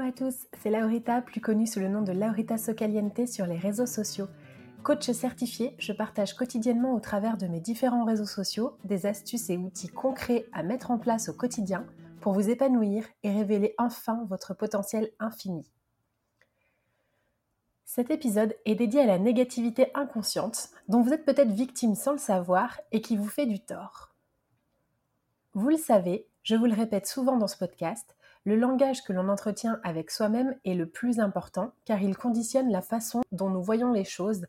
Hello à tous, c'est Laurita, plus connue sous le nom de Laurita Socaliente sur les réseaux sociaux. Coach certifié, je partage quotidiennement au travers de mes différents réseaux sociaux des astuces et outils concrets à mettre en place au quotidien pour vous épanouir et révéler enfin votre potentiel infini. Cet épisode est dédié à la négativité inconsciente dont vous êtes peut-être victime sans le savoir et qui vous fait du tort. Vous le savez, je vous le répète souvent dans ce podcast, le langage que l'on entretient avec soi-même est le plus important car il conditionne la façon dont nous voyons les choses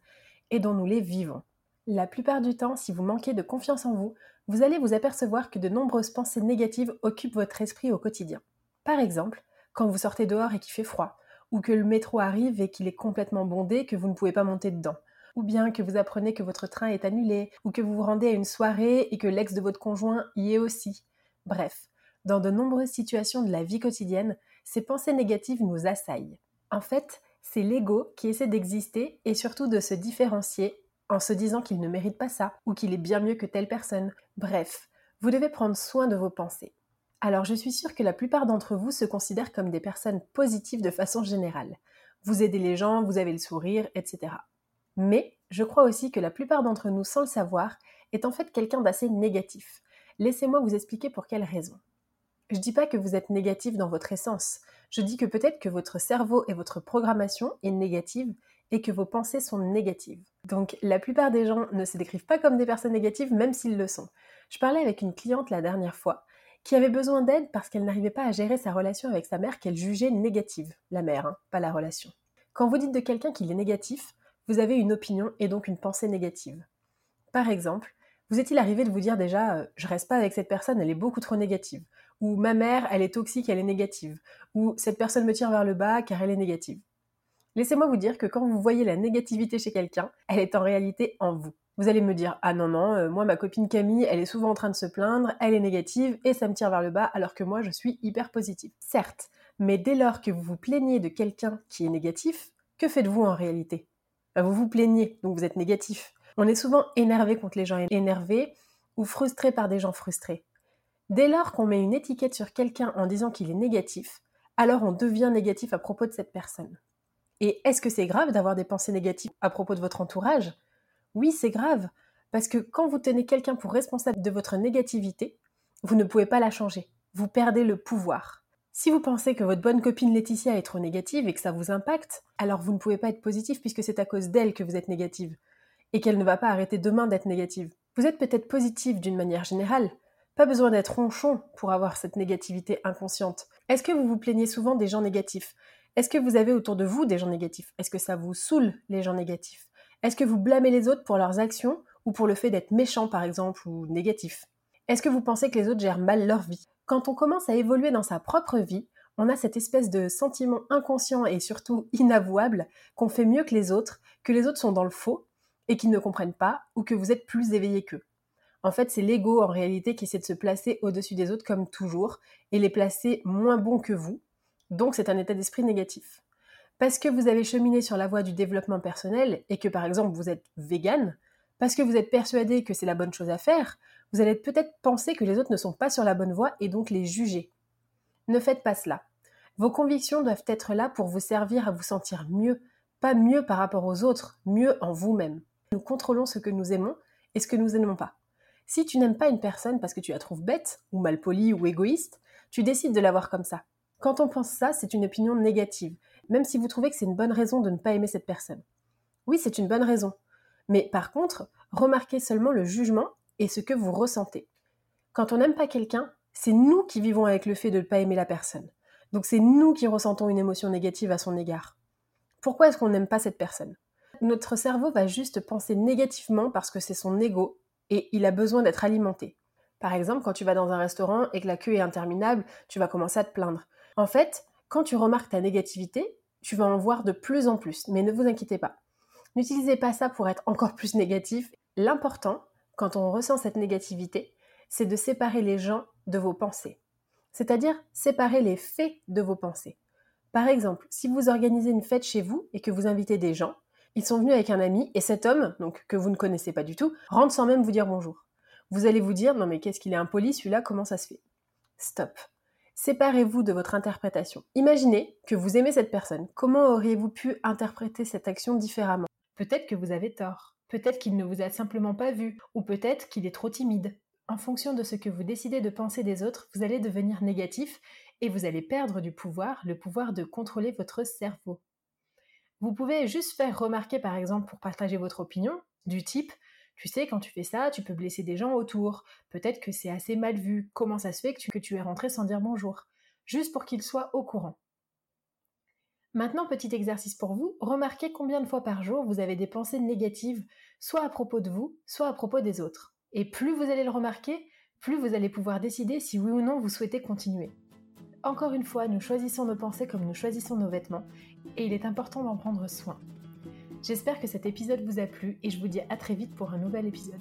et dont nous les vivons. La plupart du temps, si vous manquez de confiance en vous, vous allez vous apercevoir que de nombreuses pensées négatives occupent votre esprit au quotidien. Par exemple, quand vous sortez dehors et qu'il fait froid, ou que le métro arrive et qu'il est complètement bondé, que vous ne pouvez pas monter dedans, ou bien que vous apprenez que votre train est annulé, ou que vous vous rendez à une soirée et que l'ex de votre conjoint y est aussi. Bref, dans de nombreuses situations de la vie quotidienne, ces pensées négatives nous assaillent. En fait, c'est l'ego qui essaie d'exister et surtout de se différencier en se disant qu'il ne mérite pas ça ou qu'il est bien mieux que telle personne. Bref, vous devez prendre soin de vos pensées. Alors je suis sûre que la plupart d'entre vous se considèrent comme des personnes positives de façon générale. Vous aidez les gens, vous avez le sourire, etc. Mais je crois aussi que la plupart d'entre nous, sans le savoir, est en fait quelqu'un d'assez négatif. Laissez-moi vous expliquer pour quelle raison. Je dis pas que vous êtes négatif dans votre essence. Je dis que peut-être que votre cerveau et votre programmation est négative et que vos pensées sont négatives. Donc la plupart des gens ne se décrivent pas comme des personnes négatives même s'ils le sont. Je parlais avec une cliente la dernière fois qui avait besoin d'aide parce qu'elle n'arrivait pas à gérer sa relation avec sa mère qu'elle jugeait négative. La mère, hein, pas la relation. Quand vous dites de quelqu'un qu'il est négatif, vous avez une opinion et donc une pensée négative. Par exemple, vous est-il arrivé de vous dire déjà euh, je reste pas avec cette personne, elle est beaucoup trop négative ou ma mère, elle est toxique, elle est négative, ou cette personne me tire vers le bas car elle est négative. Laissez-moi vous dire que quand vous voyez la négativité chez quelqu'un, elle est en réalité en vous. Vous allez me dire ah non non, euh, moi ma copine Camille, elle est souvent en train de se plaindre, elle est négative et ça me tire vers le bas alors que moi je suis hyper positive. Certes, mais dès lors que vous vous plaignez de quelqu'un qui est négatif, que faites-vous en réalité? Bah, Vous vous plaignez, donc vous êtes négatif. On est souvent énervé contre les gens énervés ou frustré par des gens frustrés. Dès lors qu'on met une étiquette sur quelqu'un en disant qu'il est négatif, alors on devient négatif à propos de cette personne. Et est-ce que c'est grave d'avoir des pensées négatives à propos de votre entourage? Oui, c'est grave, parce que quand vous tenez quelqu'un pour responsable de votre négativité, vous ne pouvez pas la changer. Vous perdez le pouvoir. Si vous pensez que votre bonne copine Laetitia est trop négative et que ça vous impacte, alors vous ne pouvez pas être positif puisque c'est à cause d'elle que vous êtes négative et qu'elle ne va pas arrêter demain d'être négative. Vous êtes peut-être positif d'une manière générale, pas besoin d'être ronchon pour avoir cette négativité inconsciente. Est-ce que vous vous plaignez souvent des gens négatifs? Est-ce que vous avez autour de vous des gens négatifs? Est-ce que ça vous saoule les gens négatifs? Est-ce que vous blâmez les autres pour leurs actions ou pour le fait d'être méchant par exemple ou négatif? Est-ce que vous pensez que les autres gèrent mal leur vie? Quand on commence à évoluer dans sa propre vie, on a cette espèce de sentiment inconscient et surtout inavouable qu'on fait mieux que les autres, que les autres sont dans le faux et qu'ils ne comprennent pas ou que vous êtes plus éveillé qu'eux. En fait, c'est l'ego en réalité qui essaie de se placer au-dessus des autres comme toujours et les placer moins bons que vous. Donc c'est un état d'esprit négatif. Parce que vous avez cheminé sur la voie du développement personnel et que par exemple vous êtes vegan, parce que vous êtes persuadé que c'est la bonne chose à faire, vous allez peut-être penser que les autres ne sont pas sur la bonne voie et donc les juger. Ne faites pas cela. Vos convictions doivent être là pour vous servir à vous sentir mieux, pas mieux par rapport aux autres, mieux en vous-même. Nous contrôlons ce que nous aimons et ce que nous n'aimons pas. Si tu n'aimes pas une personne parce que tu la trouves bête, ou mal polie, ou égoïste, tu décides de la voir comme ça. Quand on pense ça, c'est une opinion négative, même si vous trouvez que c'est une bonne raison de ne pas aimer cette personne. Oui, c'est une bonne raison. Mais par contre, remarquez seulement le jugement et ce que vous ressentez. Quand on n'aime pas quelqu'un, c'est nous qui vivons avec le fait de ne pas aimer la personne. Donc c'est nous qui ressentons une émotion négative à son égard. Pourquoi est-ce qu'on n'aime pas cette personne? Notre cerveau va juste penser négativement parce que c'est son ego et il a besoin d'être alimenté. Par exemple, quand tu vas dans un restaurant et que la queue est interminable, tu vas commencer à te plaindre. En fait, quand tu remarques ta négativité, tu vas en voir de plus en plus, mais ne vous inquiétez pas. N'utilisez pas ça pour être encore plus négatif. L'important, quand on ressent cette négativité, c'est de séparer les gens de vos pensées. C'est-à-dire séparer les faits de vos pensées. Par exemple, si vous organisez une fête chez vous et que vous invitez des gens, ils sont venus avec un ami et cet homme, donc que vous ne connaissez pas du tout, rentre sans même vous dire bonjour. Vous allez vous dire non mais qu'est-ce qu'il est impoli celui-là, comment ça se fait? Stop. Séparez-vous de votre interprétation. Imaginez que vous aimez cette personne. Comment auriez-vous pu interpréter cette action différemment? Peut-être que vous avez tort. Peut-être qu'il ne vous a simplement pas vu. Ou peut-être qu'il est trop timide. En fonction de ce que vous décidez de penser des autres, vous allez devenir négatif et vous allez perdre du pouvoir, le pouvoir de contrôler votre cerveau. Vous pouvez juste faire remarquer, par exemple, pour partager votre opinion, du type tu sais, quand tu fais ça, tu peux blesser des gens autour. Peut-être que c'est assez mal vu. Comment ça se fait que tu, es rentré sans dire bonjour? Juste pour qu'ils soient au courant. Maintenant, petit exercice pour vous. Remarquez combien de fois par jour vous avez des pensées négatives, soit à propos de vous, soit à propos des autres. Et plus vous allez le remarquer, plus vous allez pouvoir décider si oui ou non vous souhaitez continuer. Encore une fois, nous choisissons nos pensées comme nous choisissons nos vêtements, et il est important d'en prendre soin. J'espère que cet épisode vous a plu et je vous dis à très vite pour un nouvel épisode.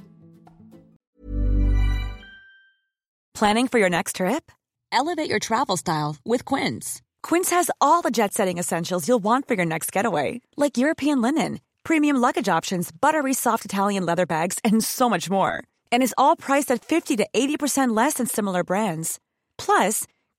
Planning for your next trip? Elevate your travel style with Quince. Quince has all the jet setting essentials you'll want for your next getaway, like European linen, premium luggage options, buttery soft Italian leather bags, and so much more. And is all priced at 50 to 80% less than similar brands. Plus,